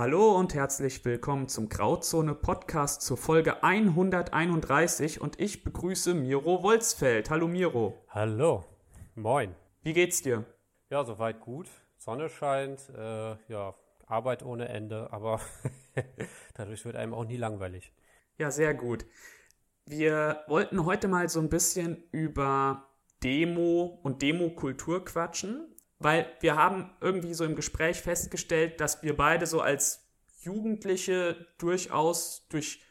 Hallo und herzlich willkommen zum Grauzone Podcast zur Folge 131 und ich begrüße Miro Wolzfeld. Hallo Miro. Hallo. Moin. Wie geht's dir? Ja, soweit gut. Sonne scheint, äh, ja, Arbeit ohne Ende, aber dadurch wird einem auch nie langweilig. Ja, sehr gut. Wir wollten heute mal so ein bisschen über Demo und Demokultur quatschen, weil wir haben irgendwie so im Gespräch festgestellt, dass wir beide so als Jugendliche durchaus durch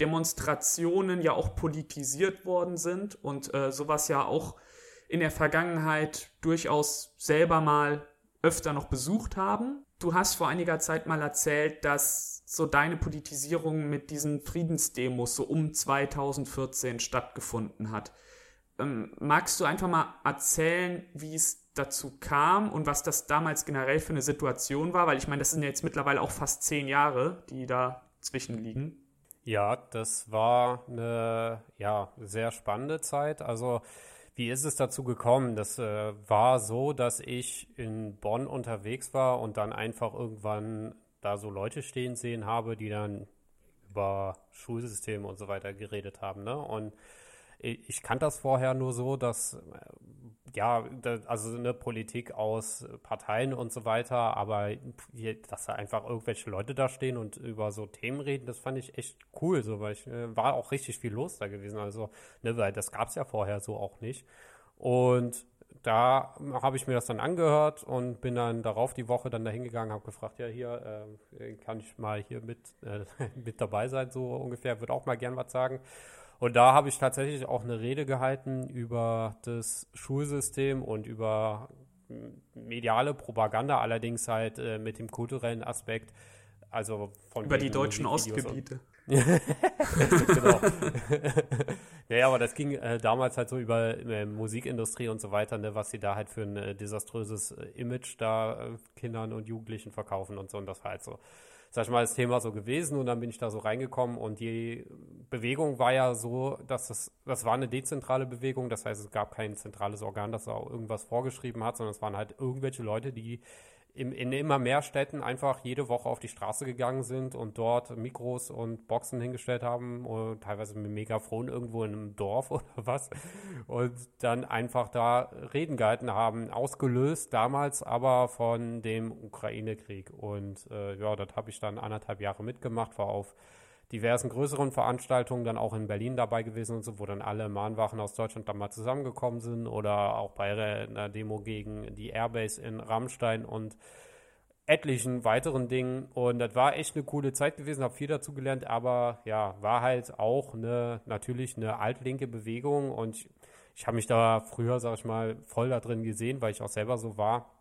Demonstrationen ja auch politisiert worden sind und äh, sowas ja auch in der Vergangenheit durchaus selber mal öfter noch besucht haben. Du hast vor einiger Zeit mal erzählt, dass so deine Politisierung mit diesen Friedensdemos so um 2014 stattgefunden hat. Ähm, magst du einfach mal erzählen, wie es dazu kam und was das damals generell für eine Situation war? Weil ich meine, das sind jetzt mittlerweile auch fast zehn Jahre, die dazwischen liegen. Ja, das war eine ja, sehr spannende Zeit. Also wie ist es dazu gekommen? Das äh, war so, dass ich in Bonn unterwegs war und dann einfach irgendwann da so Leute stehen sehen habe, die dann über Schulsysteme und so weiter geredet haben. Ne? Und ich, kannte das vorher nur so, dass ja, also eine Politik aus Parteien und so weiter, aber dass da einfach irgendwelche Leute da stehen und über so Themen reden, das fand ich echt cool, so, weil ich, äh, war auch richtig viel los da gewesen, also, ne, weil das gab es ja vorher so auch nicht. Und da habe ich mir das dann angehört und bin dann darauf die Woche dann dahin gegangen, habe gefragt, ja, hier äh, kann ich mal hier mit, äh, mit dabei sein, so ungefähr, würde auch mal gern was sagen. Und da habe ich tatsächlich auch eine Rede gehalten über das Schulsystem und über mediale Propaganda, allerdings halt äh, mit dem kulturellen Aspekt. Also von über die deutschen Ostgebiete. genau. naja, aber das ging äh, damals halt so über äh, Musikindustrie und so weiter, ne, was sie da halt für ein äh, desaströses äh, Image da äh, Kindern und Jugendlichen verkaufen und so. Und das war halt so sag ich mal, das Thema so gewesen und dann bin ich da so reingekommen und die Bewegung war ja so, dass das, das war eine dezentrale Bewegung, das heißt, es gab kein zentrales Organ, das auch irgendwas vorgeschrieben hat, sondern es waren halt irgendwelche Leute, die in, in immer mehr Städten einfach jede Woche auf die Straße gegangen sind und dort Mikros und Boxen hingestellt haben und teilweise mit Megafon irgendwo in einem Dorf oder was und dann einfach da Reden gehalten haben, ausgelöst damals aber von dem Ukraine-Krieg. Und äh, ja, das habe ich dann anderthalb Jahre mitgemacht, war auf diversen größeren Veranstaltungen dann auch in Berlin dabei gewesen und so, wo dann alle Mahnwachen aus Deutschland dann mal zusammengekommen sind oder auch bei einer Demo gegen die Airbase in Rammstein und etlichen weiteren Dingen. Und das war echt eine coole Zeit gewesen, habe viel dazu gelernt, aber ja, war halt auch eine, natürlich eine altlinke Bewegung und ich, ich habe mich da früher, sag ich mal, voll da drin gesehen, weil ich auch selber so war.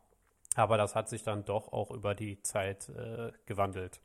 Aber das hat sich dann doch auch über die Zeit äh, gewandelt.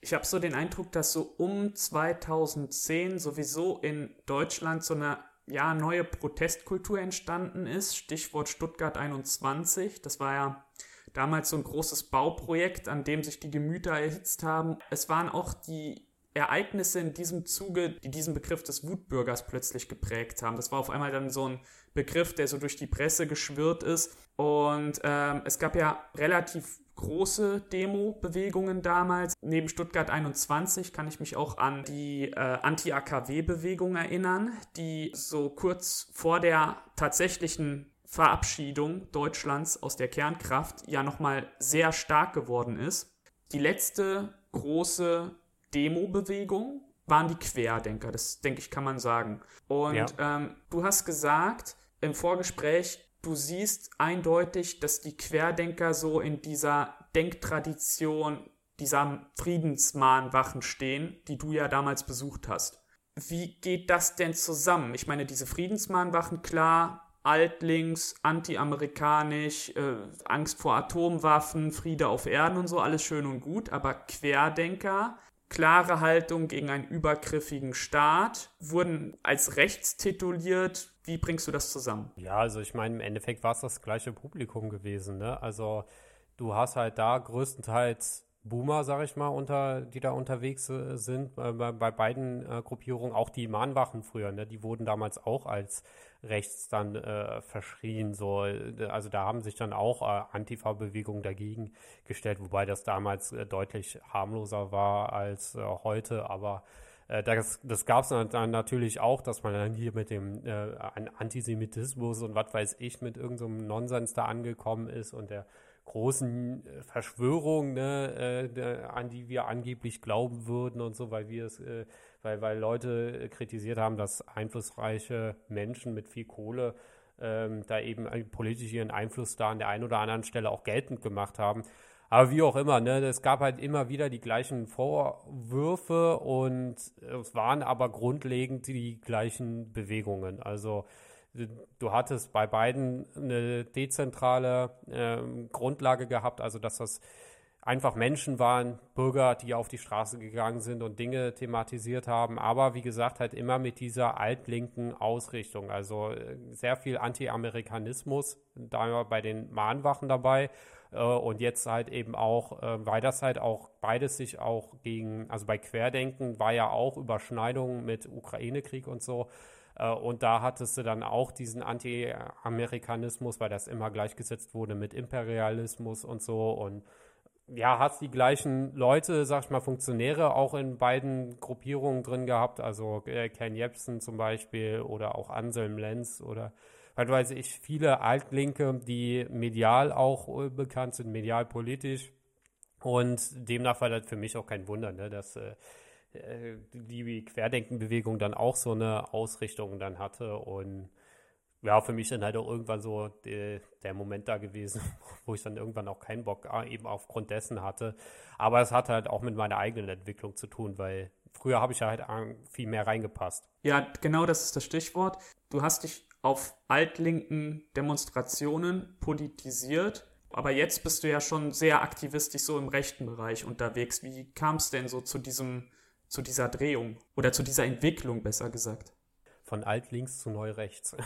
Ich habe so den Eindruck, dass so um 2010 sowieso in Deutschland so eine ja, neue Protestkultur entstanden ist. Stichwort Stuttgart 21. Das war ja damals so ein großes Bauprojekt, an dem sich die Gemüter erhitzt haben. Es waren auch die Ereignisse in diesem Zuge, die diesen Begriff des Wutbürgers plötzlich geprägt haben. Das war auf einmal dann so ein Begriff, der so durch die Presse geschwirrt ist. Und ähm, es gab ja relativ große Demo-Bewegungen damals. Neben Stuttgart 21 kann ich mich auch an die äh, Anti-AKW-Bewegung erinnern, die so kurz vor der tatsächlichen Verabschiedung Deutschlands aus der Kernkraft ja nochmal sehr stark geworden ist. Die letzte große Demo-Bewegung waren die Querdenker, das denke ich, kann man sagen. Und ja. ähm, du hast gesagt im Vorgespräch, du siehst eindeutig, dass die Querdenker so in dieser Denktradition dieser Friedensmahnwachen stehen, die du ja damals besucht hast. Wie geht das denn zusammen? Ich meine, diese Friedensmahnwachen, klar, altlinks, anti-amerikanisch, äh, Angst vor Atomwaffen, Friede auf Erden und so, alles schön und gut, aber Querdenker, klare Haltung gegen einen übergriffigen Staat, wurden als rechts tituliert. Wie bringst du das zusammen? Ja, also ich meine, im Endeffekt war es das gleiche Publikum gewesen. Ne? Also du hast halt da größtenteils Boomer, sag ich mal, unter, die da unterwegs äh, sind, äh, bei, bei, beiden äh, Gruppierungen, auch die Mahnwachen früher, ne, die wurden damals auch als rechts dann äh, verschrien, so, äh, also da haben sich dann auch äh, Antifa-Bewegungen dagegen gestellt, wobei das damals deutlich harmloser war als heute, aber das, das gab es dann natürlich auch, dass man dann hier mit dem Antisemitismus und was weiß ich mit irgendeinem so Nonsens da angekommen ist und der großen äh, Verschwörung, ne, äh, an die wir angeblich glauben würden und so, weil wir es, äh, weil, weil Leute kritisiert haben, dass einflussreiche Menschen mit viel Kohle ähm, da eben politisch ihren Einfluss da an der einen oder anderen Stelle auch geltend gemacht haben. Aber wie auch immer, ne, es gab halt immer wieder die gleichen Vorwürfe und es waren aber grundlegend die gleichen Bewegungen. Also du hattest bei beiden eine dezentrale äh, Grundlage gehabt, also dass das einfach Menschen waren, Bürger, die auf die Straße gegangen sind und Dinge thematisiert haben, aber wie gesagt, halt immer mit dieser altlinken Ausrichtung, also äh, sehr viel Anti-Amerikanismus, da bei den Mahnwachen dabei äh, und jetzt halt eben auch, äh, weil das halt auch beides sich auch gegen, also bei Querdenken war ja auch Überschneidung mit Ukraine-Krieg und so, und da hattest du dann auch diesen Anti-Amerikanismus, weil das immer gleichgesetzt wurde mit Imperialismus und so. Und ja, hast die gleichen Leute, sag ich mal, Funktionäre auch in beiden Gruppierungen drin gehabt. Also äh, Ken Jebsen zum Beispiel oder auch Anselm Lenz oder weil weiß ich, viele Altlinke, die medial auch äh, bekannt sind, medial politisch. Und demnach war das für mich auch kein Wunder, ne, dass äh, äh, die Querdenkenbewegung dann auch so eine Ausrichtung dann hatte und ja, für mich dann halt auch irgendwann so die, der Moment da gewesen, wo ich dann irgendwann auch keinen Bock äh, eben aufgrund dessen hatte. Aber es hat halt auch mit meiner eigenen Entwicklung zu tun, weil früher habe ich ja halt viel mehr reingepasst. Ja, genau das ist das Stichwort. Du hast dich auf altlinken Demonstrationen politisiert, aber jetzt bist du ja schon sehr aktivistisch so im rechten Bereich unterwegs. Wie kam es denn so zu diesem zu dieser Drehung oder zu dieser Entwicklung, besser gesagt? Von alt-links zu neu-rechts.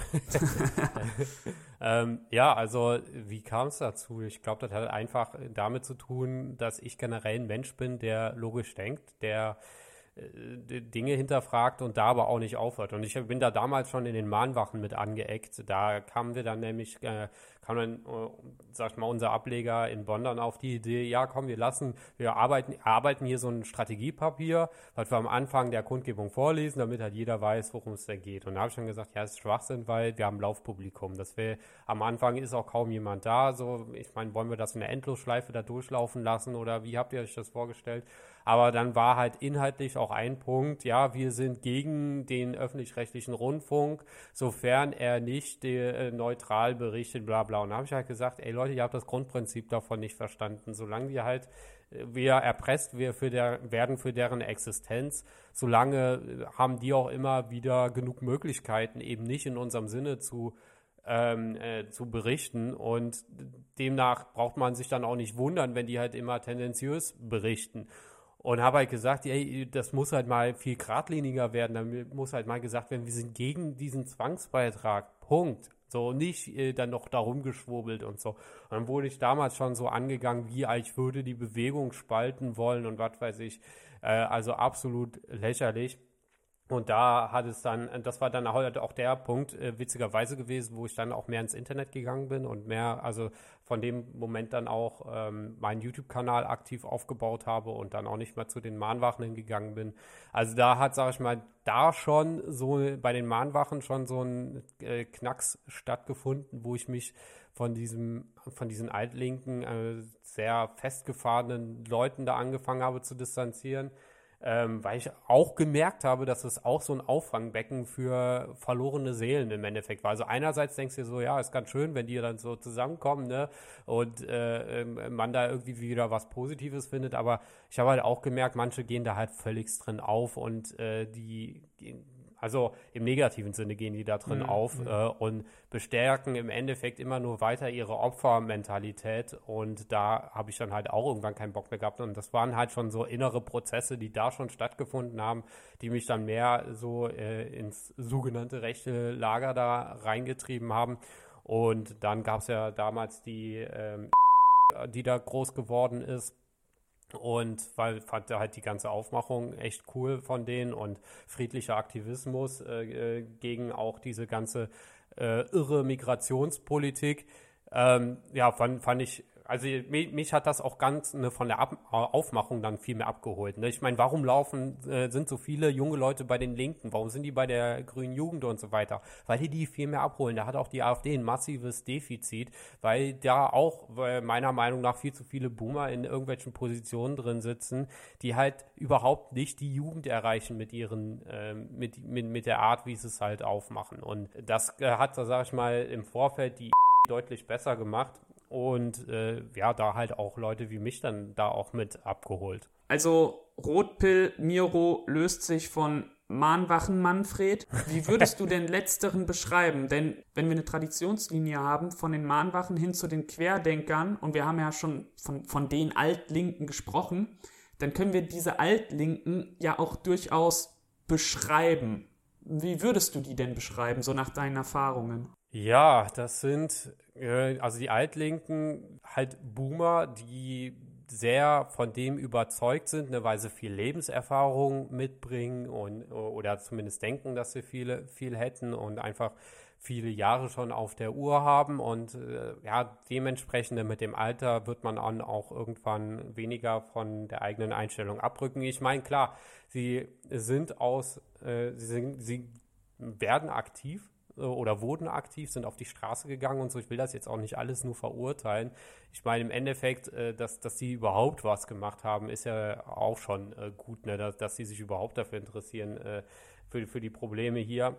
ähm, ja, also wie kam es dazu? Ich glaube, das hat einfach damit zu tun, dass ich generell ein Mensch bin, der logisch denkt, der Dinge hinterfragt und da aber auch nicht aufhört. Und ich bin da damals schon in den Mahnwachen mit angeeckt. Da kamen wir dann nämlich, äh, kam dann, äh, sag mal, unser Ableger in Bonn dann auf die Idee, ja komm, wir lassen, wir arbeiten, arbeiten hier so ein Strategiepapier, was wir am Anfang der Kundgebung vorlesen, damit halt jeder weiß, worum es da geht. Und da habe ich dann gesagt, ja, es ist Schwachsinn, weil wir haben Laufpublikum. Das wäre, am Anfang ist auch kaum jemand da. So, ich meine, wollen wir das in der Endlosschleife da durchlaufen lassen oder wie habt ihr euch das vorgestellt? Aber dann war halt inhaltlich auch ein Punkt, ja, wir sind gegen den öffentlich-rechtlichen Rundfunk, sofern er nicht äh, neutral berichtet, bla bla. Und da habe ich halt gesagt, ey Leute, ihr habt das Grundprinzip davon nicht verstanden. Solange wir halt äh, wir erpresst wir für der, werden für deren Existenz, solange äh, haben die auch immer wieder genug Möglichkeiten, eben nicht in unserem Sinne zu ähm, äh, zu berichten und demnach braucht man sich dann auch nicht wundern, wenn die halt immer tendenziös berichten. Und habe halt gesagt, ey, das muss halt mal viel geradliniger werden. Dann muss halt mal gesagt werden, wir sind gegen diesen Zwangsbeitrag. Punkt. So nicht äh, dann noch darum geschwurbelt und so. Und dann wurde ich damals schon so angegangen, wie ich würde die Bewegung spalten wollen und was weiß ich. Äh, also absolut lächerlich. Und da hat es dann, das war dann auch der Punkt, äh, witzigerweise gewesen, wo ich dann auch mehr ins Internet gegangen bin und mehr, also von dem Moment dann auch ähm, meinen YouTube-Kanal aktiv aufgebaut habe und dann auch nicht mehr zu den Mahnwachen hingegangen bin. Also da hat, sage ich mal, da schon so bei den Mahnwachen schon so ein äh, Knacks stattgefunden, wo ich mich von diesem, von diesen altlinken, äh, sehr festgefahrenen Leuten da angefangen habe zu distanzieren ähm, weil ich auch gemerkt habe, dass es auch so ein Auffangbecken für verlorene Seelen im Endeffekt war. Also einerseits denkst du dir so, ja, ist ganz schön, wenn die dann so zusammenkommen, ne, und äh, ähm, man da irgendwie wieder was Positives findet, aber ich habe halt auch gemerkt, manche gehen da halt völlig drin auf und äh, die, Also im negativen Sinne gehen die da drin mhm. auf mhm. äh, und bestärken im Endeffekt immer nur weiter ihre Opfermentalität. Und da habe ich dann halt auch irgendwann keinen Bock mehr gehabt. Und das waren halt schon so innere Prozesse, die da schon stattgefunden haben, die mich dann mehr so äh, ins sogenannte rechte Lager da reingetrieben haben. Und dann gab es ja damals die, ähm, die da groß geworden ist und weil fand er halt die ganze Aufmachung echt cool von denen und friedlicher Aktivismus äh, äh, gegen auch diese ganze äh, irre Migrationspolitik. Ähm, ja, fand, fand ich also mich, mich, hat das auch ganz ne, von der Ab Aufmachung dann viel mehr abgeholt. Ne? Ich meine, warum laufen, äh, sind so viele junge Leute bei den Linken? Warum sind die bei der Grünen Jugend und so weiter? Weil die die viel mehr abholen. Da hat auch die AfD ein massives Defizit, weil da auch weil meiner Meinung nach viel zu viele Boomer in irgendwelchen Positionen drin sitzen, die halt überhaupt nicht die Jugend erreichen mit ihren, äh, mit, mit, mit der Art, wie sie es halt aufmachen. Und das äh, hat, sag ich mal, im Vorfeld die deutlich besser gemacht und äh, ja, da halt auch Leute wie mich dann da auch mit abgeholt. Also Rotpill Miro löst sich von Mahnwachen Manfred. Wie würdest du denn letzteren beschreiben? Denn wenn wir eine Traditionslinie haben von den Mahnwachen hin zu den Querdenkern und wir haben ja schon von, von den Altlinken gesprochen, dann können wir diese Altlinken ja auch durchaus beschreiben. Wie würdest du die denn beschreiben, so nach deinen Erfahrungen? Ja, das sind äh, also die Altlinken halt Boomer, die sehr von dem überzeugt sind, ne, weil sie viel Lebenserfahrung mitbringen und oder zumindest denken, dass sie viele viel hätten und einfach viele Jahre schon auf der Uhr haben und äh, ja dementsprechend mit dem Alter wird man dann auch irgendwann weniger von der eigenen Einstellung abrücken. Ich meine klar, sie sind aus, äh, sie, sind, sie werden aktiv oder wurden aktiv, sind auf die Straße gegangen und so. Ich will das jetzt auch nicht alles nur verurteilen. Ich meine, im Endeffekt, äh, dass, dass die überhaupt was gemacht haben, ist ja auch schon äh, gut, ne? dass, dass sie sich überhaupt dafür interessieren, für, für die Probleme hier.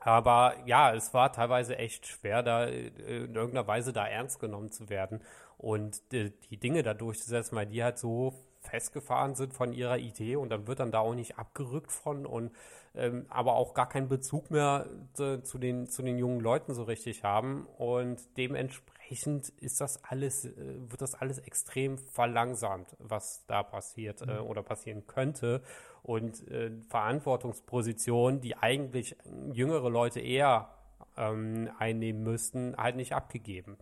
Aber ja, es war teilweise echt schwer, da in irgendeiner Weise da ernst genommen zu werden und die, die Dinge da durchzusetzen, weil die halt so festgefahren sind von ihrer Idee und dann wird dann da auch nicht abgerückt von und ähm, aber auch gar keinen Bezug mehr zu, zu, den, zu den jungen Leuten so richtig haben und dementsprechend ist das alles, äh, wird das alles extrem verlangsamt, was da passiert äh, mhm. oder passieren könnte und äh, Verantwortungspositionen, die eigentlich jüngere Leute eher ähm, einnehmen müssten, halt nicht abgegeben.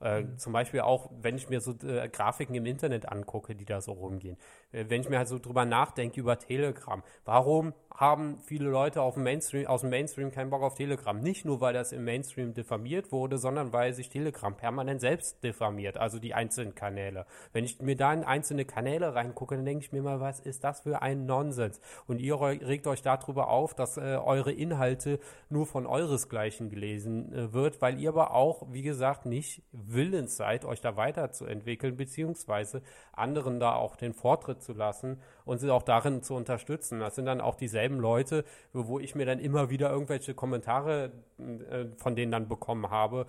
Äh, mhm. Zum Beispiel auch, wenn ich mir so äh, Grafiken im Internet angucke, die da so rumgehen. Äh, wenn ich mir halt so drüber nachdenke über Telegram. Warum haben viele Leute auf dem Mainstream, aus dem Mainstream keinen Bock auf Telegram? Nicht nur, weil das im Mainstream diffamiert wurde, sondern weil sich Telegram permanent selbst diffamiert, also die einzelnen Kanäle. Wenn ich mir da in einzelne Kanäle reingucke, dann denke ich mir mal, was ist das für ein Nonsens? Und ihr regt euch darüber auf, dass äh, eure Inhalte nur von euresgleichen gelesen äh, wird, weil ihr aber auch, wie gesagt, nicht willens seid, euch da weiterzuentwickeln, beziehungsweise anderen da auch den Vortritt zu lassen und sie auch darin zu unterstützen. Das sind dann auch dieselben Leute, wo ich mir dann immer wieder irgendwelche Kommentare äh, von denen dann bekommen habe,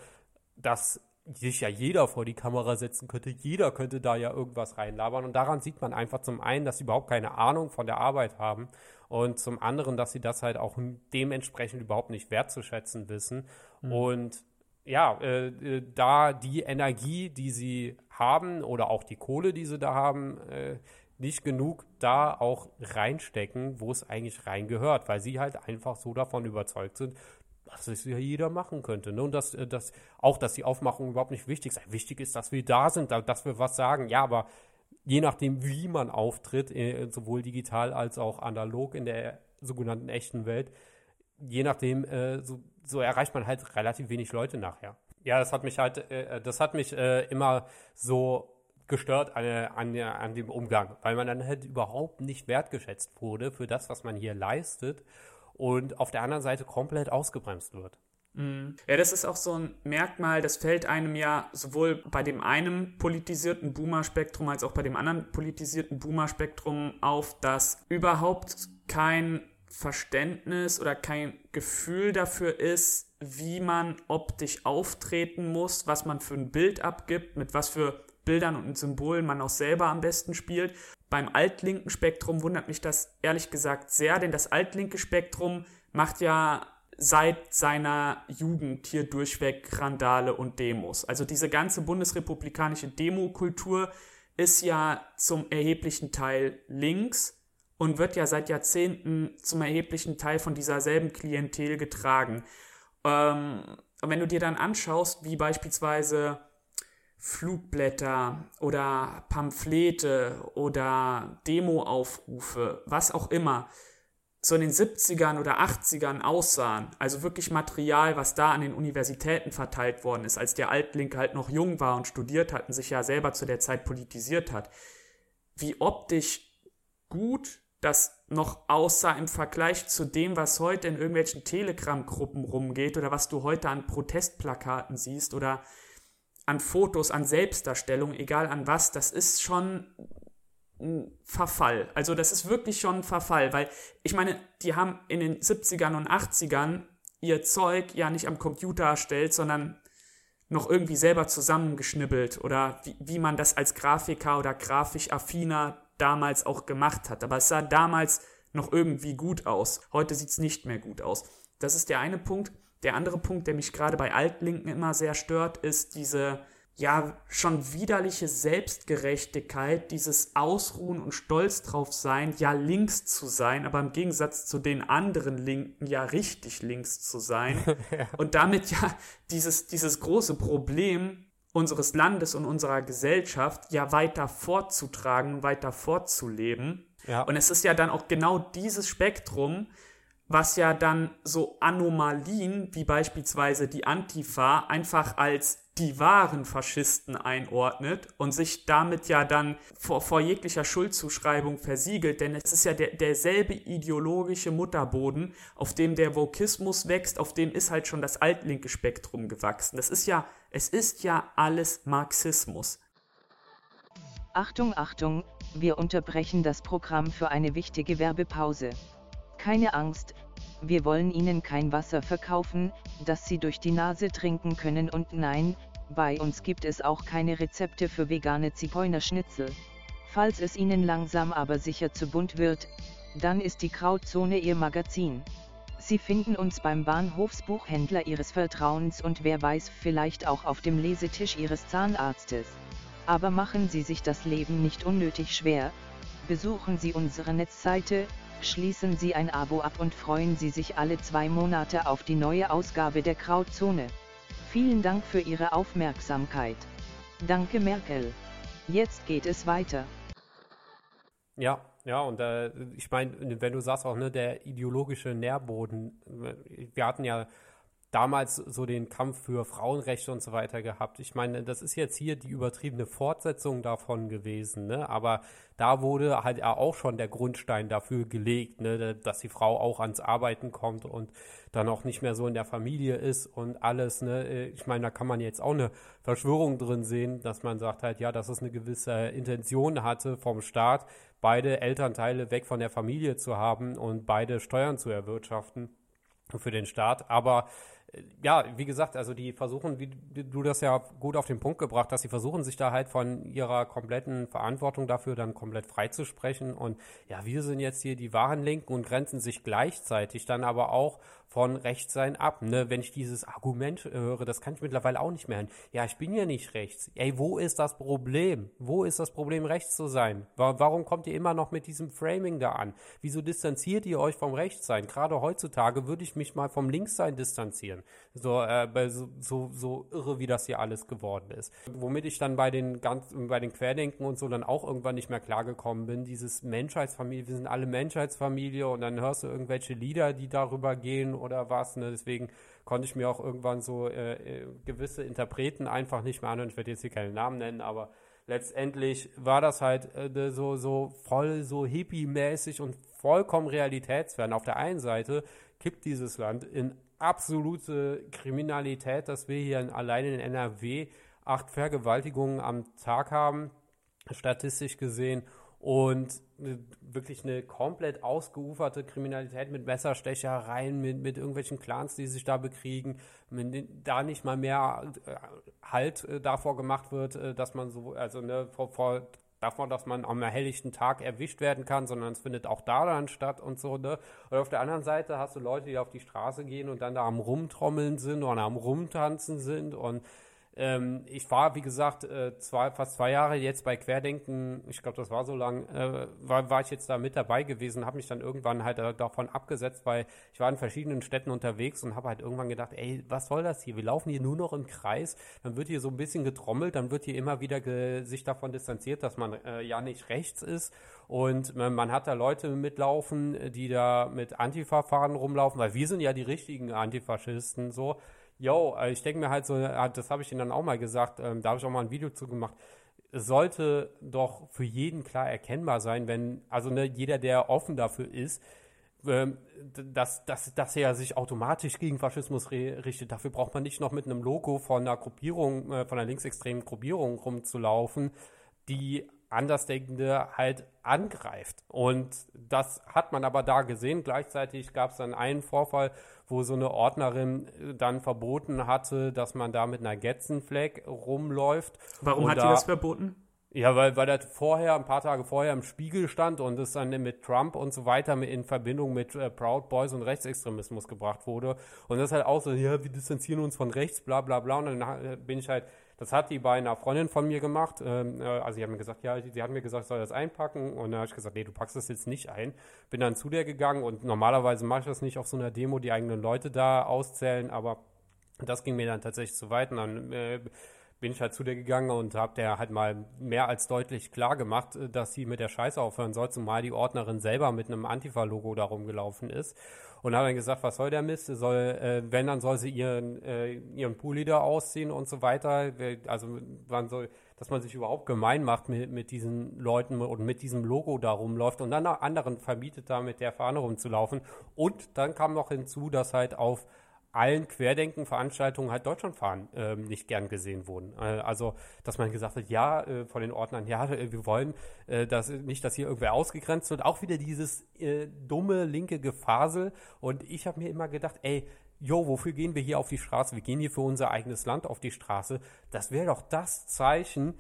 dass sich ja jeder vor die Kamera setzen könnte, jeder könnte da ja irgendwas reinlabern und daran sieht man einfach zum einen, dass sie überhaupt keine Ahnung von der Arbeit haben und zum anderen, dass sie das halt auch dementsprechend überhaupt nicht wertzuschätzen wissen mhm. und ja, äh, äh, da die Energie, die sie haben oder auch die Kohle, die sie da haben, äh, nicht genug da auch reinstecken, wo es eigentlich reingehört, weil sie halt einfach so davon überzeugt sind, dass es ja jeder machen könnte. Ne? Und dass, äh, dass auch, dass die Aufmachung überhaupt nicht wichtig ist. Wichtig ist, dass wir da sind, dass wir was sagen. Ja, aber je nachdem, wie man auftritt, äh, sowohl digital als auch analog in der sogenannten echten Welt, je nachdem, so, so erreicht man halt relativ wenig Leute nachher. Ja, das hat mich halt, äh, das hat mich äh, immer so gestört an, an, an dem Umgang, weil man dann halt überhaupt nicht wertgeschätzt wurde für das, was man hier leistet und auf der anderen Seite komplett ausgebremst wird. Mhm. Ja, das ist auch so ein Merkmal, das fällt einem ja sowohl bei dem einen politisierten Boomer-Spektrum als auch bei dem anderen politisierten Boomer-Spektrum auf, dass überhaupt kein Verständnis oder kein Gefühl dafür ist, wie man optisch auftreten muss, was man für ein Bild abgibt, mit was für Bildern und Symbolen man auch selber am besten spielt. Beim altlinken Spektrum wundert mich das ehrlich gesagt sehr, denn das altlinke Spektrum macht ja seit seiner Jugend hier durchweg Randale und Demos. Also diese ganze bundesrepublikanische Demokultur ist ja zum erheblichen Teil links und wird ja seit Jahrzehnten zum erheblichen Teil von dieser selben Klientel getragen. Ähm, und wenn du dir dann anschaust, wie beispielsweise Flugblätter oder Pamphlete oder Demoaufrufe, was auch immer, so in den 70ern oder 80ern aussahen, also wirklich Material, was da an den Universitäten verteilt worden ist, als der Altlinke halt noch jung war und studiert hat und sich ja selber zu der Zeit politisiert hat, wie optisch gut das noch aussah im Vergleich zu dem, was heute in irgendwelchen Telegram-Gruppen rumgeht oder was du heute an Protestplakaten siehst oder an Fotos, an Selbstdarstellung, egal an was, das ist schon ein Verfall. Also das ist wirklich schon ein Verfall, weil ich meine, die haben in den 70ern und 80ern ihr Zeug ja nicht am Computer erstellt, sondern noch irgendwie selber zusammengeschnibbelt oder wie, wie man das als Grafiker oder grafisch affiner damals auch gemacht hat. Aber es sah damals noch irgendwie gut aus. Heute sieht es nicht mehr gut aus. Das ist der eine Punkt. Der andere Punkt, der mich gerade bei Altlinken immer sehr stört, ist diese ja schon widerliche Selbstgerechtigkeit, dieses Ausruhen und Stolz drauf sein, ja links zu sein, aber im Gegensatz zu den anderen Linken ja richtig links zu sein. ja. Und damit ja dieses, dieses große Problem unseres Landes und unserer Gesellschaft ja weiter fortzutragen, weiter fortzuleben. Ja. Und es ist ja dann auch genau dieses Spektrum, was ja dann so Anomalien wie beispielsweise die Antifa einfach als die wahren Faschisten einordnet und sich damit ja dann vor, vor jeglicher Schuldzuschreibung versiegelt, denn es ist ja der, derselbe ideologische Mutterboden, auf dem der Vokismus wächst, auf dem ist halt schon das altlinke Spektrum gewachsen. Das ist ja, es ist ja alles Marxismus. Achtung, Achtung, wir unterbrechen das Programm für eine wichtige Werbepause. Keine Angst, wir wollen Ihnen kein Wasser verkaufen, das Sie durch die Nase trinken können und nein, bei uns gibt es auch keine Rezepte für vegane Zigeunerschnitzel. Falls es Ihnen langsam aber sicher zu bunt wird, dann ist die Krautzone Ihr Magazin. Sie finden uns beim Bahnhofsbuchhändler Ihres Vertrauens und wer weiß vielleicht auch auf dem Lesetisch Ihres Zahnarztes. Aber machen Sie sich das Leben nicht unnötig schwer, besuchen Sie unsere Netzseite, schließen Sie ein Abo ab und freuen Sie sich alle zwei Monate auf die neue Ausgabe der Krautzone. Vielen Dank für Ihre Aufmerksamkeit. Danke Merkel. Jetzt geht es weiter. Ja, ja, und äh, ich meine, wenn du sagst auch, ne, der ideologische Nährboden, wir hatten ja damals so den Kampf für Frauenrechte und so weiter gehabt. Ich meine, das ist jetzt hier die übertriebene Fortsetzung davon gewesen, ne? Aber da wurde halt auch schon der Grundstein dafür gelegt, ne, dass die Frau auch ans Arbeiten kommt und dann auch nicht mehr so in der Familie ist und alles, ne? Ich meine, da kann man jetzt auch eine Verschwörung drin sehen, dass man sagt halt, ja, dass es eine gewisse Intention hatte vom Staat, beide Elternteile weg von der Familie zu haben und beide Steuern zu erwirtschaften für den Staat. Aber ja, wie gesagt, also die versuchen, wie du das ja gut auf den Punkt gebracht hast, die versuchen sich da halt von ihrer kompletten Verantwortung dafür dann komplett freizusprechen und ja, wir sind jetzt hier die wahren Linken und grenzen sich gleichzeitig dann aber auch von Rechtssein ab. Ne? Wenn ich dieses Argument höre, das kann ich mittlerweile auch nicht mehr hören. Ja, ich bin ja nicht rechts. Ey, wo ist das Problem? Wo ist das Problem, rechts zu sein? Warum kommt ihr immer noch mit diesem Framing da an? Wieso distanziert ihr euch vom Rechtssein? Gerade heutzutage würde ich mich mal vom Linkssein distanzieren. So, äh, so, so, so irre, wie das hier alles geworden ist. Womit ich dann bei den ganz, bei den Querdenken und so dann auch irgendwann nicht mehr klargekommen bin. Dieses Menschheitsfamilie, wir sind alle Menschheitsfamilie und dann hörst du irgendwelche Lieder, die darüber gehen oder was. Ne? Deswegen konnte ich mir auch irgendwann so äh, äh, gewisse Interpreten einfach nicht mehr anhören. Ich werde jetzt hier keine Namen nennen, aber letztendlich war das halt äh, so, so voll so hippie-mäßig und vollkommen realitätsfern. Auf der einen Seite kippt dieses Land in absolute Kriminalität, dass wir hier in, allein in NRW acht Vergewaltigungen am Tag haben, statistisch gesehen und wirklich eine komplett ausgeuferte Kriminalität mit Messerstechereien, mit, mit irgendwelchen Clans, die sich da bekriegen, mit, da nicht mal mehr äh, Halt äh, davor gemacht wird, äh, dass man so, also ne, vor, vor davon, dass man am helllichten Tag erwischt werden kann, sondern es findet auch da dann statt und so, ne? Und auf der anderen Seite hast du Leute, die auf die Straße gehen und dann da am Rumtrommeln sind oder am Rumtanzen sind und ähm, ich war, wie gesagt, äh, zwei, fast zwei Jahre jetzt bei Querdenken, ich glaube, das war so lang, äh, war, war ich jetzt da mit dabei gewesen, habe mich dann irgendwann halt äh, davon abgesetzt, weil ich war in verschiedenen Städten unterwegs und habe halt irgendwann gedacht, ey, was soll das hier? Wir laufen hier nur noch im Kreis, dann wird hier so ein bisschen getrommelt, dann wird hier immer wieder sich davon distanziert, dass man äh, ja nicht rechts ist. Und man, man hat da Leute mitlaufen, die da mit Antifa-Fahren rumlaufen, weil wir sind ja die richtigen Antifaschisten so yo, äh, ich denke mir halt so, äh, das habe ich Ihnen dann auch mal gesagt, ähm, da habe ich auch mal ein Video zu gemacht. Es sollte doch für jeden klar erkennbar sein, wenn, also ne, jeder, der offen dafür ist, ähm, dass, dass, dass er sich automatisch gegen Faschismus richtet. Dafür braucht man nicht noch mit einem Logo von einer Gruppierung, äh, von einer linksextremen Gruppierung rumzulaufen, die Andersdenkende halt angreift. Und das hat man aber da gesehen. Gleichzeitig gab es dann einen Vorfall, wo so eine Ordnerin äh, dann verboten hatte, dass man da mit einer Getzenfleck rumläuft. Warum hat da, die das verboten? Ja, weil, weil das vorher, ein paar Tage vorher im Spiegel stand und es dann mit Trump und so weiter in Verbindung mit äh, Proud Boys und Rechtsextremismus gebracht wurde. Und das ist halt auch so, ja, wir distanzieren uns von rechts, bla bla bla. Und dann äh, bin ich halt das hat die bei einer Freundin von mir gemacht. Ähm, äh, also sie haben mir gesagt, ja, sie hat mir gesagt, ich soll das einpacken. Und dann habe ich gesagt, nee, du packst das jetzt nicht ein. Bin dann zu der gegangen und normalerweise mache ich das nicht auf so einer Demo, die eigenen Leute da auszählen, aber das ging mir dann tatsächlich zu weit. Und dann äh, bin ich halt zu der gegangen und habe der halt mal mehr als deutlich klar gemacht, äh, dass sie mit der Scheiße aufhören soll, zumal die Ordnerin selber mit einem Antifa-Logo da rumgelaufen ist und habe dann gesagt, was soll der Mist? Soll, äh, wenn, dann soll sie ihren, äh, ihren Pulli da ausziehen und so weiter. Also man soll, dass man sich überhaupt gemein macht mit, mit diesen Leuten und mit diesem Logo da rumläuft und dann anderen verbietet, da mit der Fahne rumzulaufen. Und dann kam noch hinzu, dass halt auf allen Querdenken-Veranstaltungen halt Deutschland fahren ähm, nicht gern gesehen wurden. Äh, also, dass man gesagt hat, ja, äh, von den Ordnern, ja, äh, wir wollen äh, dass, nicht, dass hier irgendwer ausgegrenzt wird. Auch wieder dieses äh, dumme linke Gefasel. Und ich habe mir immer gedacht, ey, jo, wofür gehen wir hier auf die Straße? Wir gehen hier für unser eigenes Land auf die Straße. Das wäre doch das Zeichen,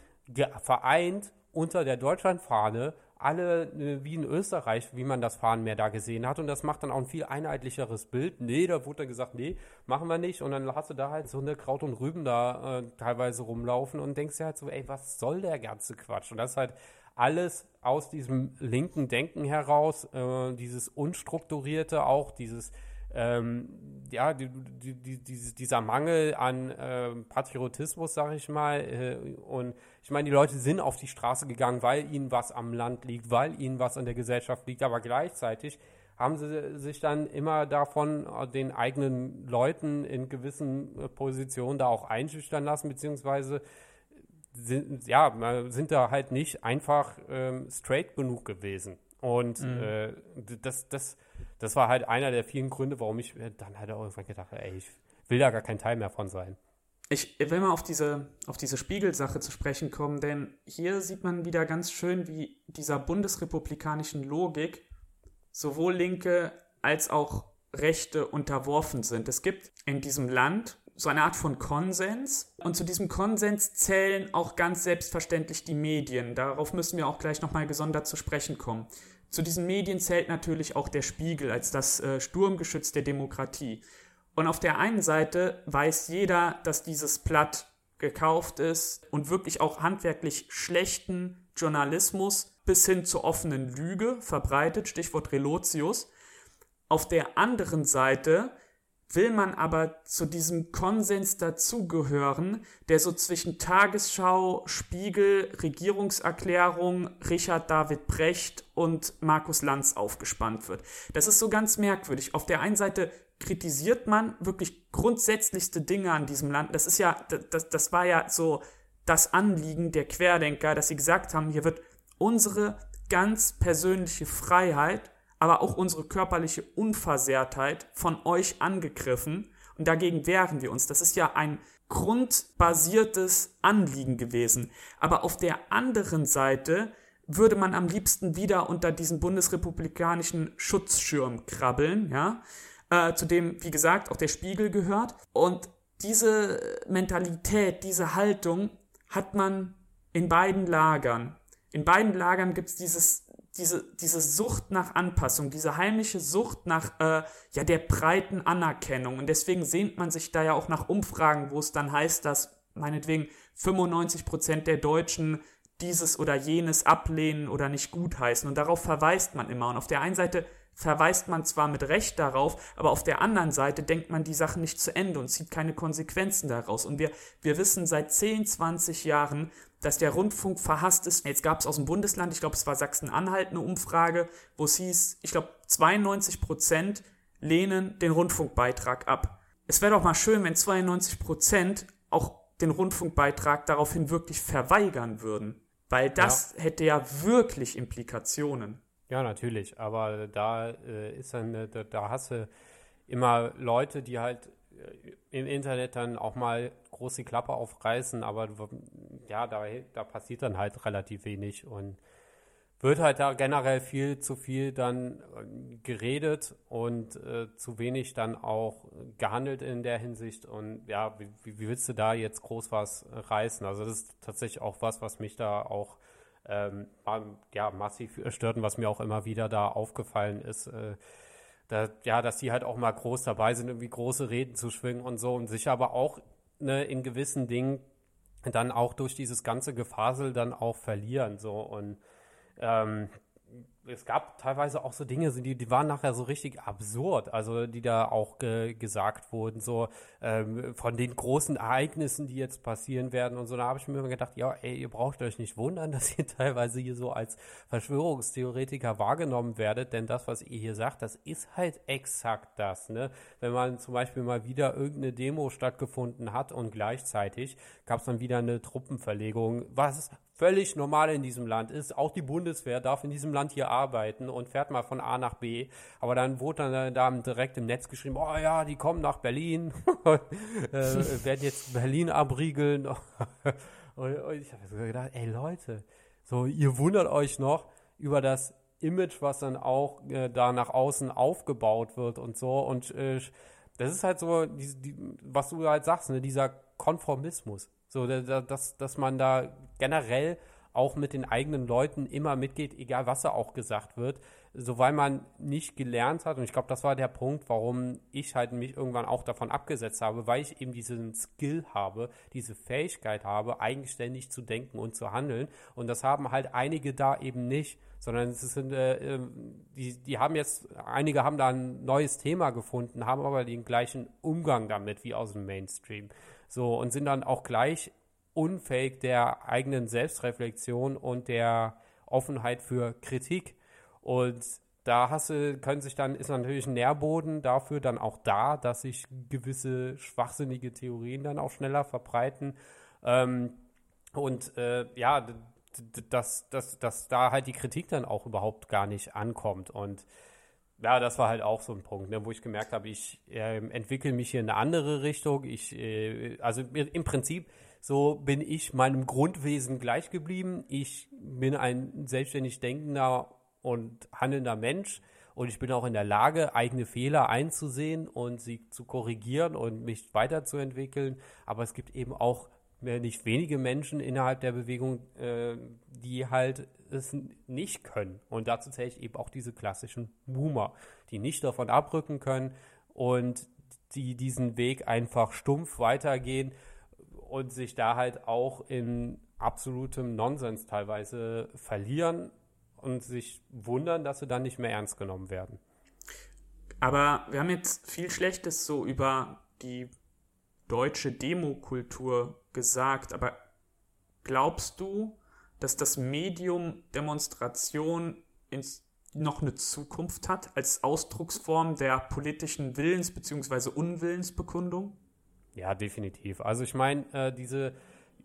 vereint unter der Deutschlandfahne alle äh, wie in Österreich, wie man das Fahren mehr da gesehen hat. Und das macht dann auch ein viel einheitlicheres Bild. Nee, da wurde dann gesagt, nee, machen wir nicht. Und dann hast du da halt so eine Kraut und Rüben da äh, teilweise rumlaufen und denkst dir halt so, ey, was soll der ganze Quatsch? Und das ist halt alles aus diesem linken Denken heraus, äh, dieses Unstrukturierte auch, dieses ähm, ja, die, die, die, dieser Mangel an äh, Patriotismus, sag ich mal. Äh, und ich meine, die Leute sind auf die Straße gegangen, weil ihnen was am Land liegt, weil ihnen was an der Gesellschaft liegt, aber gleichzeitig haben sie sich dann immer davon äh, den eigenen Leuten in gewissen äh, Positionen da auch einschüchtern lassen, beziehungsweise sind, ja, sind da halt nicht einfach ähm, straight genug gewesen. Und mhm. äh, das, das, das war halt einer der vielen Gründe, warum ich dann halt auch irgendwann gedacht habe, ey, ich will da gar kein Teil mehr von sein. Ich will mal auf diese, auf diese Spiegelsache zu sprechen kommen, denn hier sieht man wieder ganz schön, wie dieser bundesrepublikanischen Logik sowohl Linke als auch Rechte unterworfen sind. Es gibt in diesem Land so eine Art von Konsens. Und zu diesem Konsens zählen auch ganz selbstverständlich die Medien. Darauf müssen wir auch gleich nochmal gesondert zu sprechen kommen. Zu diesen Medien zählt natürlich auch der Spiegel als das äh, Sturmgeschütz der Demokratie. Und auf der einen Seite weiß jeder, dass dieses Blatt gekauft ist und wirklich auch handwerklich schlechten Journalismus bis hin zur offenen Lüge verbreitet, Stichwort Relotius. Auf der anderen Seite will man aber zu diesem Konsens dazugehören, der so zwischen Tagesschau, Spiegel, Regierungserklärung, Richard David Brecht und Markus Lanz aufgespannt wird. Das ist so ganz merkwürdig. Auf der einen Seite kritisiert man wirklich grundsätzlichste Dinge an diesem Land. Das ist ja, das, das war ja so das Anliegen der Querdenker, dass sie gesagt haben, hier wird unsere ganz persönliche Freiheit aber auch unsere körperliche Unversehrtheit von euch angegriffen und dagegen wehren wir uns. Das ist ja ein grundbasiertes Anliegen gewesen. Aber auf der anderen Seite würde man am liebsten wieder unter diesen bundesrepublikanischen Schutzschirm krabbeln, ja, äh, zu dem, wie gesagt, auch der Spiegel gehört. Und diese Mentalität, diese Haltung hat man in beiden Lagern. in beiden Lagern gibt es dieses diese, diese Sucht nach Anpassung, diese heimliche Sucht nach äh, ja, der breiten Anerkennung. Und deswegen sehnt man sich da ja auch nach Umfragen, wo es dann heißt, dass meinetwegen 95 Prozent der Deutschen dieses oder jenes ablehnen oder nicht gutheißen. Und darauf verweist man immer. Und auf der einen Seite verweist man zwar mit Recht darauf, aber auf der anderen Seite denkt man die Sachen nicht zu Ende und zieht keine Konsequenzen daraus. Und wir, wir wissen seit 10, 20 Jahren, dass der Rundfunk verhasst ist. Jetzt gab es aus dem Bundesland, ich glaube, es war Sachsen-Anhalt, eine Umfrage, wo es hieß, ich glaube, 92 Prozent lehnen den Rundfunkbeitrag ab. Es wäre doch mal schön, wenn 92 Prozent auch den Rundfunkbeitrag daraufhin wirklich verweigern würden. Weil das ja. hätte ja wirklich Implikationen. Ja, natürlich. Aber da äh, ist dann, äh, da, da hast du immer Leute, die halt äh, im Internet dann auch mal groß die Klappe aufreißen, aber ja, da, da passiert dann halt relativ wenig und wird halt da generell viel zu viel dann äh, geredet und äh, zu wenig dann auch gehandelt in der Hinsicht und ja, wie, wie willst du da jetzt groß was reißen? Also das ist tatsächlich auch was, was mich da auch ähm, ja, massiv stört und was mir auch immer wieder da aufgefallen ist. Äh, da, ja, dass die halt auch mal groß dabei sind, irgendwie große Reden zu schwingen und so und sich aber auch ne, in gewissen Dingen dann auch durch dieses ganze Gefasel dann auch verlieren so. Und ähm, es gab teilweise auch so Dinge, die, die waren nachher so richtig absurd, also die da auch ge gesagt wurden, so ähm, von den großen Ereignissen, die jetzt passieren werden und so. Da habe ich mir immer gedacht, ja, ey, ihr braucht euch nicht wundern, dass ihr teilweise hier so als Verschwörungstheoretiker wahrgenommen werdet, denn das, was ihr hier sagt, das ist halt exakt das, ne? Wenn man zum Beispiel mal wieder irgendeine Demo stattgefunden hat und gleichzeitig gab es dann wieder eine Truppenverlegung, was völlig normal in diesem Land ist. Auch die Bundeswehr darf in diesem Land hier arbeiten und fährt mal von A nach B. Aber dann wurde dann da direkt im Netz geschrieben, oh ja, die kommen nach Berlin, äh, werden jetzt Berlin abriegeln. und, und ich habe so gedacht, ey Leute, so ihr wundert euch noch über das Image, was dann auch äh, da nach außen aufgebaut wird und so. Und äh, das ist halt so, die, die, was du halt sagst, ne, dieser Konformismus. So, dass, dass man da generell auch mit den eigenen Leuten immer mitgeht, egal was da auch gesagt wird, so weil man nicht gelernt hat. Und ich glaube, das war der Punkt, warum ich halt mich irgendwann auch davon abgesetzt habe, weil ich eben diesen Skill habe, diese Fähigkeit habe, eigenständig zu denken und zu handeln. Und das haben halt einige da eben nicht, sondern es sind, äh, ähm, die, die haben jetzt, einige haben da ein neues Thema gefunden, haben aber den gleichen Umgang damit wie aus dem Mainstream. So, und sind dann auch gleich unfähig der eigenen Selbstreflexion und der Offenheit für Kritik. Und da hast du, können sich dann, ist natürlich ein Nährboden dafür dann auch da, dass sich gewisse schwachsinnige Theorien dann auch schneller verbreiten. Ähm, und äh, ja, dass, dass, dass da halt die Kritik dann auch überhaupt gar nicht ankommt. Und ja, das war halt auch so ein Punkt, ne, wo ich gemerkt habe, ich äh, entwickle mich hier in eine andere Richtung. Ich, äh, also im Prinzip so bin ich meinem Grundwesen gleich geblieben. Ich bin ein selbstständig denkender und handelnder Mensch und ich bin auch in der Lage, eigene Fehler einzusehen und sie zu korrigieren und mich weiterzuentwickeln. Aber es gibt eben auch nicht wenige Menschen innerhalb der Bewegung, äh, die halt es nicht können. Und dazu zähle ich eben auch diese klassischen Boomer, die nicht davon abrücken können und die diesen Weg einfach stumpf weitergehen und sich da halt auch in absolutem Nonsens teilweise verlieren und sich wundern, dass sie dann nicht mehr ernst genommen werden. Aber wir haben jetzt viel Schlechtes so über die deutsche Demokultur gesagt, aber glaubst du, dass das Medium Demonstration ins, noch eine Zukunft hat als Ausdrucksform der politischen Willens- bzw. Unwillensbekundung? Ja, definitiv. Also ich meine, äh, diese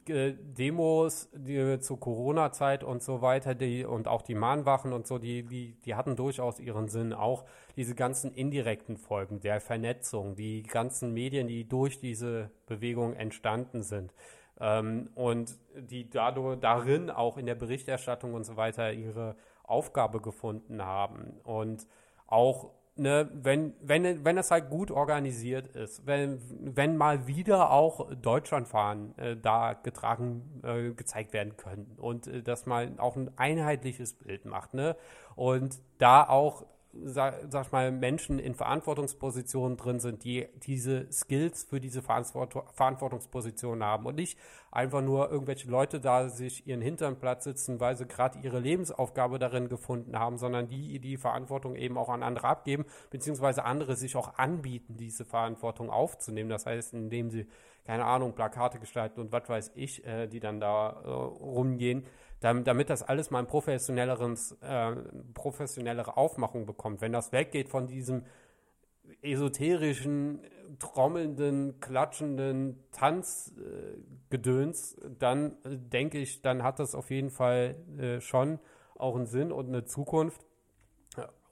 äh, Demos die, zur Corona-Zeit und so weiter, die und auch die Mahnwachen und so, die, die, die hatten durchaus ihren Sinn. Auch diese ganzen indirekten Folgen der Vernetzung, die ganzen Medien, die durch diese Bewegung entstanden sind. Ähm, und die dadurch darin auch in der Berichterstattung und so weiter ihre Aufgabe gefunden haben. Und auch ne, wenn, wenn, wenn das halt gut organisiert ist, wenn, wenn mal wieder auch Deutschlandfahren äh, da getragen, äh, gezeigt werden können und äh, dass man auch ein einheitliches Bild macht, ne? Und da auch sag, sag mal, Menschen in Verantwortungspositionen drin sind, die diese Skills für diese Verantwortungspositionen haben und nicht einfach nur irgendwelche Leute da sich ihren Hintern Platz sitzen, weil sie gerade ihre Lebensaufgabe darin gefunden haben, sondern die die Verantwortung eben auch an andere abgeben, beziehungsweise andere sich auch anbieten, diese Verantwortung aufzunehmen. Das heißt, indem sie, keine Ahnung, Plakate gestalten und was weiß ich, äh, die dann da äh, rumgehen damit das alles mal ein professionelleres, äh, professionellere Aufmachung bekommt. Wenn das weggeht von diesem esoterischen, trommelnden, klatschenden Tanzgedöns, äh, dann äh, denke ich, dann hat das auf jeden Fall äh, schon auch einen Sinn und eine Zukunft.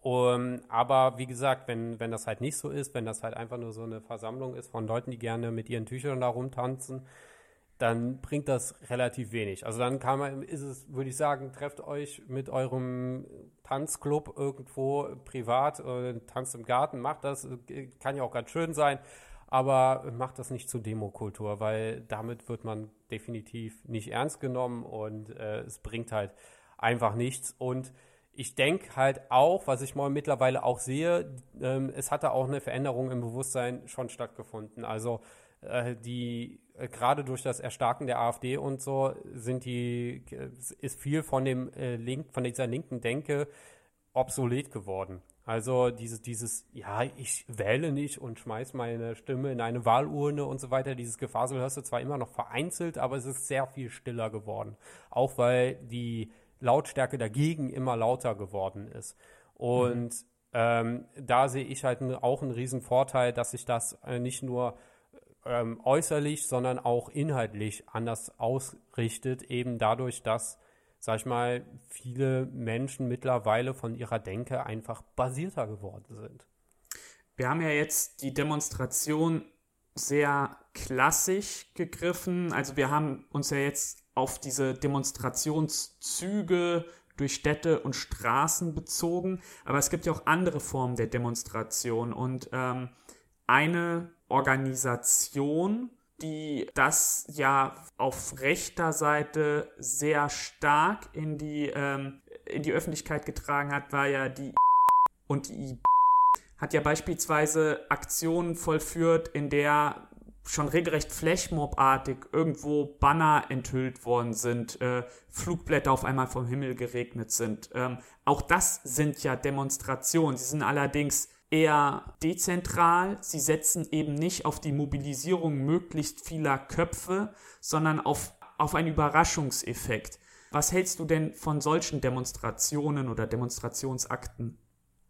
Um, aber wie gesagt, wenn, wenn das halt nicht so ist, wenn das halt einfach nur so eine Versammlung ist von Leuten, die gerne mit ihren Tüchern da rumtanzen, dann bringt das relativ wenig. Also dann kann man, ist es, würde ich sagen, trefft euch mit eurem Tanzclub irgendwo privat, äh, tanzt im Garten, macht das, kann ja auch ganz schön sein, aber macht das nicht zur Demokultur, weil damit wird man definitiv nicht ernst genommen und äh, es bringt halt einfach nichts und ich denke halt auch, was ich mal mittlerweile auch sehe, ähm, es hatte auch eine Veränderung im Bewusstsein schon stattgefunden. Also äh, die äh, gerade durch das Erstarken der AfD und so sind die ist viel von dem äh, Link von dieser linken Denke obsolet geworden. Also dieses dieses ja ich wähle nicht und schmeiß meine Stimme in eine Wahlurne und so weiter. Dieses Gefasel hörst du zwar immer noch vereinzelt, aber es ist sehr viel stiller geworden, auch weil die Lautstärke dagegen immer lauter geworden ist. Und mhm. ähm, da sehe ich halt auch einen riesen Vorteil, dass sich das äh, nicht nur ähm, äußerlich, sondern auch inhaltlich anders ausrichtet, eben dadurch, dass, sag ich mal, viele Menschen mittlerweile von ihrer Denke einfach basierter geworden sind. Wir haben ja jetzt die Demonstration sehr klassisch gegriffen. Also wir haben uns ja jetzt auf diese Demonstrationszüge durch Städte und Straßen bezogen, aber es gibt ja auch andere Formen der Demonstration und ähm, eine Organisation, die das ja auf rechter Seite sehr stark in die, ähm, in die Öffentlichkeit getragen hat, war ja die und die hat ja beispielsweise Aktionen vollführt, in der schon regelrecht Flashmob-artig irgendwo Banner enthüllt worden sind, äh, Flugblätter auf einmal vom Himmel geregnet sind. Ähm, auch das sind ja Demonstrationen. Sie sind allerdings eher dezentral. Sie setzen eben nicht auf die Mobilisierung möglichst vieler Köpfe, sondern auf, auf einen Überraschungseffekt. Was hältst du denn von solchen Demonstrationen oder Demonstrationsakten?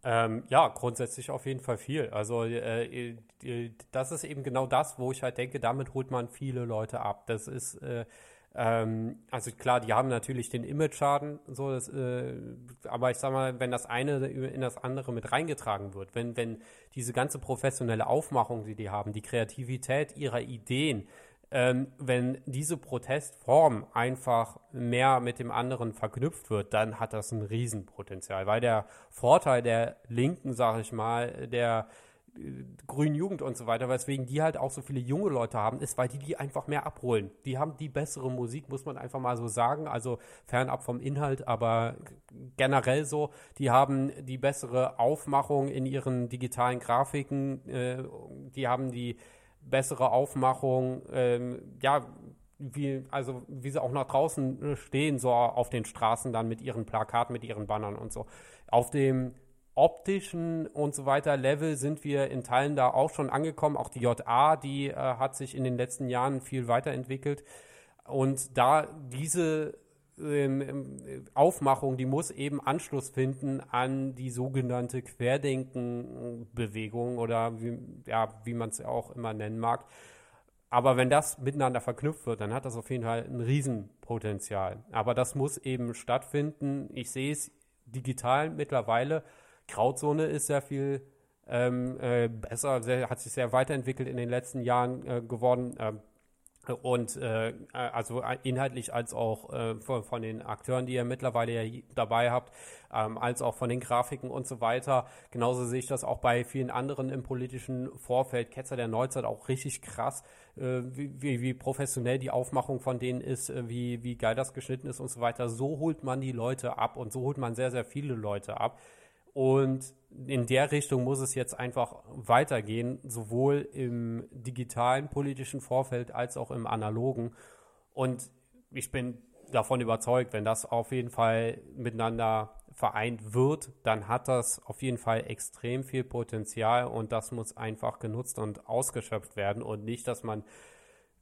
Ähm, ja, grundsätzlich auf jeden Fall viel. Also äh, das ist eben genau das, wo ich halt denke, damit holt man viele Leute ab. Das ist äh, ähm, also klar, die haben natürlich den Image-Schaden, so das, äh, aber ich sag mal, wenn das eine in das andere mit reingetragen wird, wenn, wenn diese ganze professionelle Aufmachung, die die haben, die Kreativität ihrer Ideen, ähm, wenn diese Protestform einfach mehr mit dem anderen verknüpft wird, dann hat das ein Riesenpotenzial, weil der Vorteil der Linken, sag ich mal, der grünen Jugend und so weiter, weswegen die halt auch so viele junge Leute haben, ist, weil die die einfach mehr abholen. Die haben die bessere Musik, muss man einfach mal so sagen, also fernab vom Inhalt, aber generell so, die haben die bessere Aufmachung in ihren digitalen Grafiken, äh, die haben die bessere Aufmachung, ähm, ja, wie, also wie sie auch nach draußen stehen, so auf den Straßen dann mit ihren Plakaten, mit ihren Bannern und so. Auf dem optischen und so weiter Level sind wir in Teilen da auch schon angekommen. Auch die JA, die äh, hat sich in den letzten Jahren viel weiterentwickelt. Und da diese ähm, ähm, Aufmachung, die muss eben Anschluss finden an die sogenannte Querdenken-Bewegung oder wie, ja, wie man es auch immer nennen mag. Aber wenn das miteinander verknüpft wird, dann hat das auf jeden Fall ein Riesenpotenzial. Aber das muss eben stattfinden. Ich sehe es digital mittlerweile Grauzone ist sehr viel ähm, äh, besser, sehr, hat sich sehr weiterentwickelt in den letzten Jahren äh, geworden. Ähm, Und äh, also inhaltlich als auch äh, von, von, den Akteuren, die ihr mittlerweile ja dabei habt, ähm, als auch von den Grafiken und so weiter. Genauso sehe ich das auch bei vielen anderen im politischen Vorfeld. Ketzer der Neuzeit auch richtig krass, äh, wie, wie, wie, professionell die Aufmachung von denen ist, äh, wie, wie geil das geschnitten ist und so weiter. So holt man die Leute ab und so holt man sehr, sehr viele Leute ab. Und in der Richtung muss es jetzt einfach weitergehen, sowohl im digitalen politischen Vorfeld als auch im analogen. Und ich bin davon überzeugt, wenn das auf jeden Fall miteinander vereint wird, dann hat das auf jeden Fall extrem viel Potenzial und das muss einfach genutzt und ausgeschöpft werden und nicht, dass man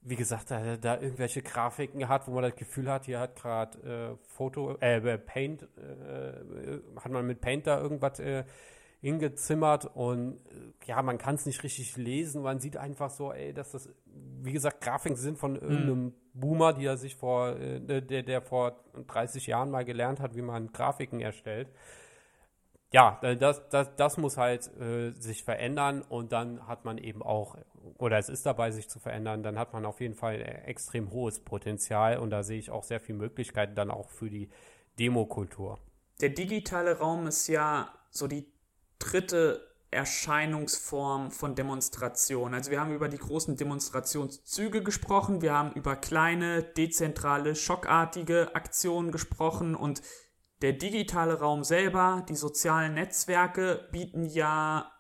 wie gesagt, da, da, irgendwelche Grafiken hat, wo man das Gefühl hat, hier hat gerade äh, Foto, äh, äh, Paint, äh, hat man mit Paint da irgendwas äh, hingezimmert und äh, ja, man kann es nicht richtig lesen. Man sieht einfach so, ey, dass das, wie gesagt, Grafiken sind von irgendeinem mhm. Boomer, die er sich vor, äh, der, der vor 30 Jahren mal gelernt hat, wie man Grafiken erstellt ja, das, das, das muss halt äh, sich verändern und dann hat man eben auch, oder es ist dabei, sich zu verändern, dann hat man auf jeden Fall extrem hohes Potenzial und da sehe ich auch sehr viele Möglichkeiten dann auch für die Demokultur. Der digitale Raum ist ja so die dritte Erscheinungsform von Demonstration. Also wir haben über die großen Demonstrationszüge gesprochen, wir haben über kleine, dezentrale, schockartige Aktionen gesprochen und der digitale Raum selber, die sozialen Netzwerke bieten ja,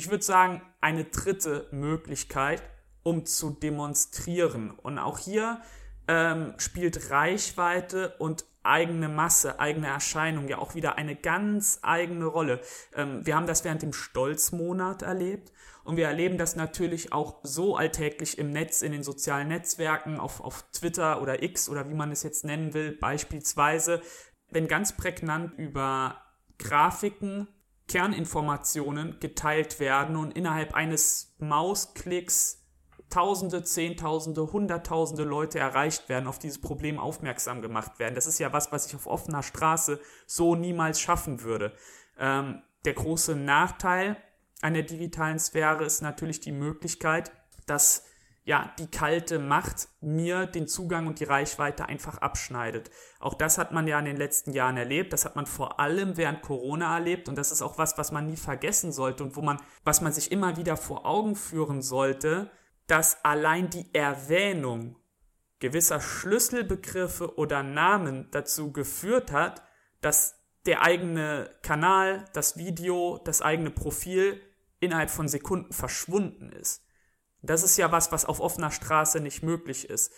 ich würde sagen, eine dritte Möglichkeit, um zu demonstrieren. Und auch hier ähm, spielt Reichweite und eigene Masse, eigene Erscheinung ja auch wieder eine ganz eigene Rolle. Ähm, wir haben das während dem Stolzmonat erlebt und wir erleben das natürlich auch so alltäglich im Netz, in den sozialen Netzwerken, auf, auf Twitter oder X oder wie man es jetzt nennen will, beispielsweise, wenn ganz prägnant über Grafiken, Kerninformationen geteilt werden und innerhalb eines Mausklicks Tausende, Zehntausende, Hunderttausende Leute erreicht werden, auf dieses Problem aufmerksam gemacht werden. Das ist ja was, was ich auf offener Straße so niemals schaffen würde. Ähm, der große Nachteil einer digitalen Sphäre ist natürlich die Möglichkeit, dass ja, die kalte Macht mir den Zugang und die Reichweite einfach abschneidet. Auch das hat man ja in den letzten Jahren erlebt. Das hat man vor allem während Corona erlebt. Und das ist auch was, was man nie vergessen sollte und wo man, was man sich immer wieder vor Augen führen sollte, dass allein die Erwähnung gewisser Schlüsselbegriffe oder Namen dazu geführt hat, dass der eigene Kanal, das Video, das eigene Profil innerhalb von Sekunden verschwunden ist. Das ist ja was, was auf offener Straße nicht möglich ist.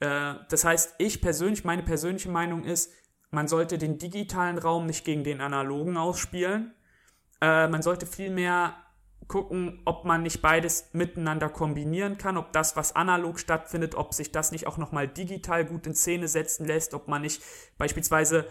Äh, das heißt, ich persönlich, meine persönliche Meinung ist, man sollte den digitalen Raum nicht gegen den analogen ausspielen. Äh, man sollte vielmehr gucken, ob man nicht beides miteinander kombinieren kann, ob das, was analog stattfindet, ob sich das nicht auch nochmal digital gut in Szene setzen lässt, ob man nicht beispielsweise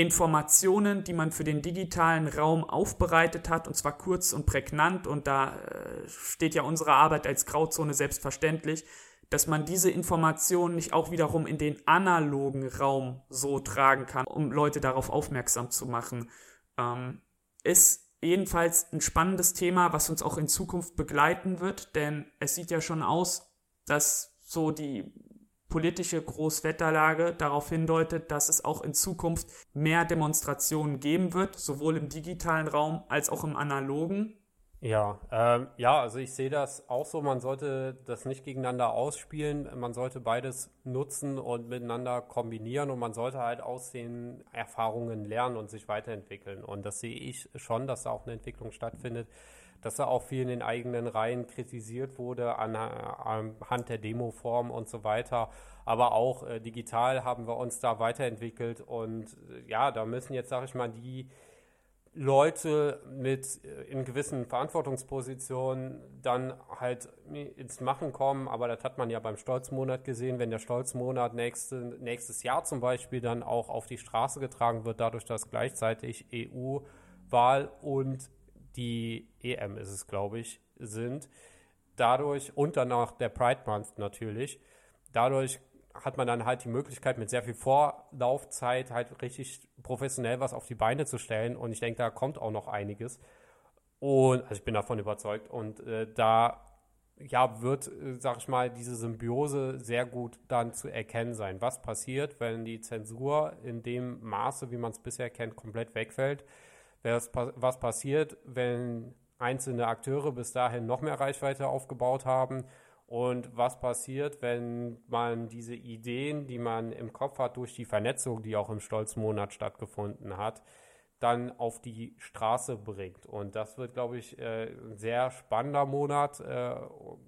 Informationen, die man für den digitalen Raum aufbereitet hat, und zwar kurz und prägnant, und da äh, steht ja unsere Arbeit als Grauzone selbstverständlich, dass man diese Informationen nicht auch wiederum in den analogen Raum so tragen kann, um Leute darauf aufmerksam zu machen. Ähm, ist jedenfalls ein spannendes Thema, was uns auch in Zukunft begleiten wird, denn es sieht ja schon aus, dass so die politische Großwetterlage darauf hindeutet, dass es auch in Zukunft mehr Demonstrationen geben wird, sowohl im digitalen Raum als auch im analogen. Ja, ähm, ja, also ich sehe das auch so. Man sollte das nicht gegeneinander ausspielen. Man sollte beides nutzen und miteinander kombinieren und man sollte halt aus den Erfahrungen lernen und sich weiterentwickeln. Und das sehe ich schon, dass da auch eine Entwicklung stattfindet dass er auch viel in den eigenen Reihen kritisiert wurde an, anhand der Demoform und so weiter. Aber auch äh, digital haben wir uns da weiterentwickelt und äh, ja, da müssen jetzt, sage ich mal, die Leute mit äh, in gewissen Verantwortungspositionen dann halt ins Machen kommen, aber das hat man ja beim Stolzmonat gesehen, wenn der Stolzmonat nächste, nächstes Jahr zum Beispiel dann auch auf die Straße getragen wird, dadurch, dass gleichzeitig EU-Wahl und die EM ist es, glaube ich, sind. Dadurch und dann auch der Pride Month natürlich. Dadurch hat man dann halt die Möglichkeit, mit sehr viel Vorlaufzeit halt richtig professionell was auf die Beine zu stellen. Und ich denke, da kommt auch noch einiges. Und also ich bin davon überzeugt. Und äh, da ja, wird, äh, sag ich mal, diese Symbiose sehr gut dann zu erkennen sein. Was passiert, wenn die Zensur in dem Maße, wie man es bisher kennt, komplett wegfällt? Was passiert, wenn einzelne Akteure bis dahin noch mehr Reichweite aufgebaut haben? Und was passiert, wenn man diese Ideen, die man im Kopf hat, durch die Vernetzung, die auch im Stolzmonat stattgefunden hat, dann auf die Straße bringt. Und das wird, glaube ich, äh, ein sehr spannender Monat äh,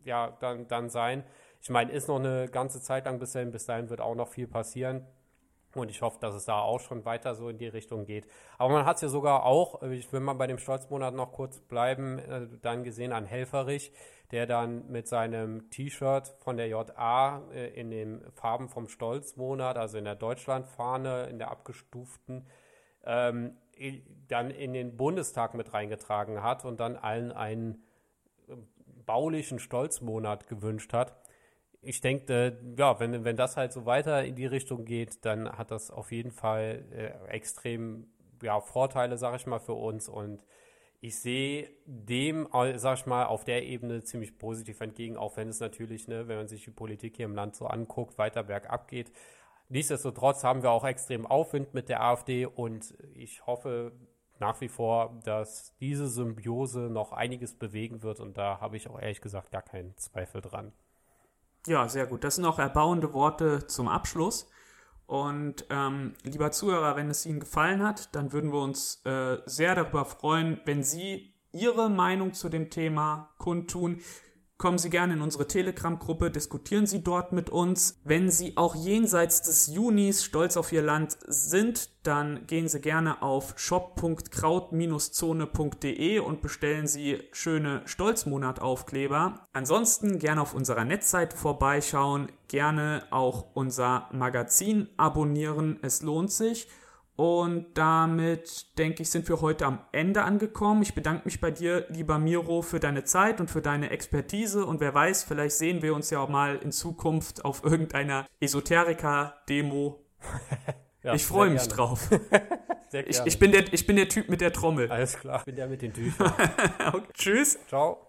ja, dann, dann sein. Ich meine, ist noch eine ganze Zeit lang bis dahin, bis dahin wird auch noch viel passieren. Und ich hoffe, dass es da auch schon weiter so in die Richtung geht. Aber man hat es ja sogar auch, ich will mal bei dem Stolzmonat noch kurz bleiben, äh, dann gesehen an Helferich, der dann mit seinem T-Shirt von der JA äh, in den Farben vom Stolzmonat, also in der Deutschlandfahne, in der abgestuften, ähm, dann in den Bundestag mit reingetragen hat und dann allen einen äh, baulichen Stolzmonat gewünscht hat. Ich denke, äh, ja, wenn, wenn das halt so weiter in die Richtung geht, dann hat das auf jeden Fall äh, extrem ja, Vorteile, sag ich mal, für uns und ich sehe dem, sag ich mal, auf der Ebene ziemlich positiv entgegen, auch wenn es natürlich, ne, wenn man sich die Politik hier im Land so anguckt, weiter bergab geht. Nichtsdestotrotz haben wir auch extrem Aufwind mit der AfD und ich hoffe nach wie vor, dass diese Symbiose noch einiges bewegen wird und da habe ich auch ehrlich gesagt gar keinen Zweifel dran. Ja, sehr gut. Das sind auch erbauende Worte zum Abschluss. Und ähm, lieber Zuhörer, wenn es Ihnen gefallen hat, dann würden wir uns äh, sehr darüber freuen, wenn Sie Ihre Meinung zu dem Thema kundtun. Kommen Sie gerne in unsere Telegram-Gruppe, diskutieren Sie dort mit uns. Wenn Sie auch jenseits des Junis stolz auf Ihr Land sind, dann gehen Sie gerne auf shop.kraut-zone.de und bestellen Sie schöne Stolzmonataufkleber. Ansonsten gerne auf unserer Netzseite vorbeischauen, gerne auch unser Magazin abonnieren, es lohnt sich. Und damit, denke ich, sind wir heute am Ende angekommen. Ich bedanke mich bei dir, lieber Miro, für deine Zeit und für deine Expertise. Und wer weiß, vielleicht sehen wir uns ja auch mal in Zukunft auf irgendeiner Esoteriker-Demo. ja, ich freue mich drauf. ich, ich, bin der, ich bin der Typ mit der Trommel. Alles klar, ich bin der mit den Tüchern. okay. Tschüss. Ciao.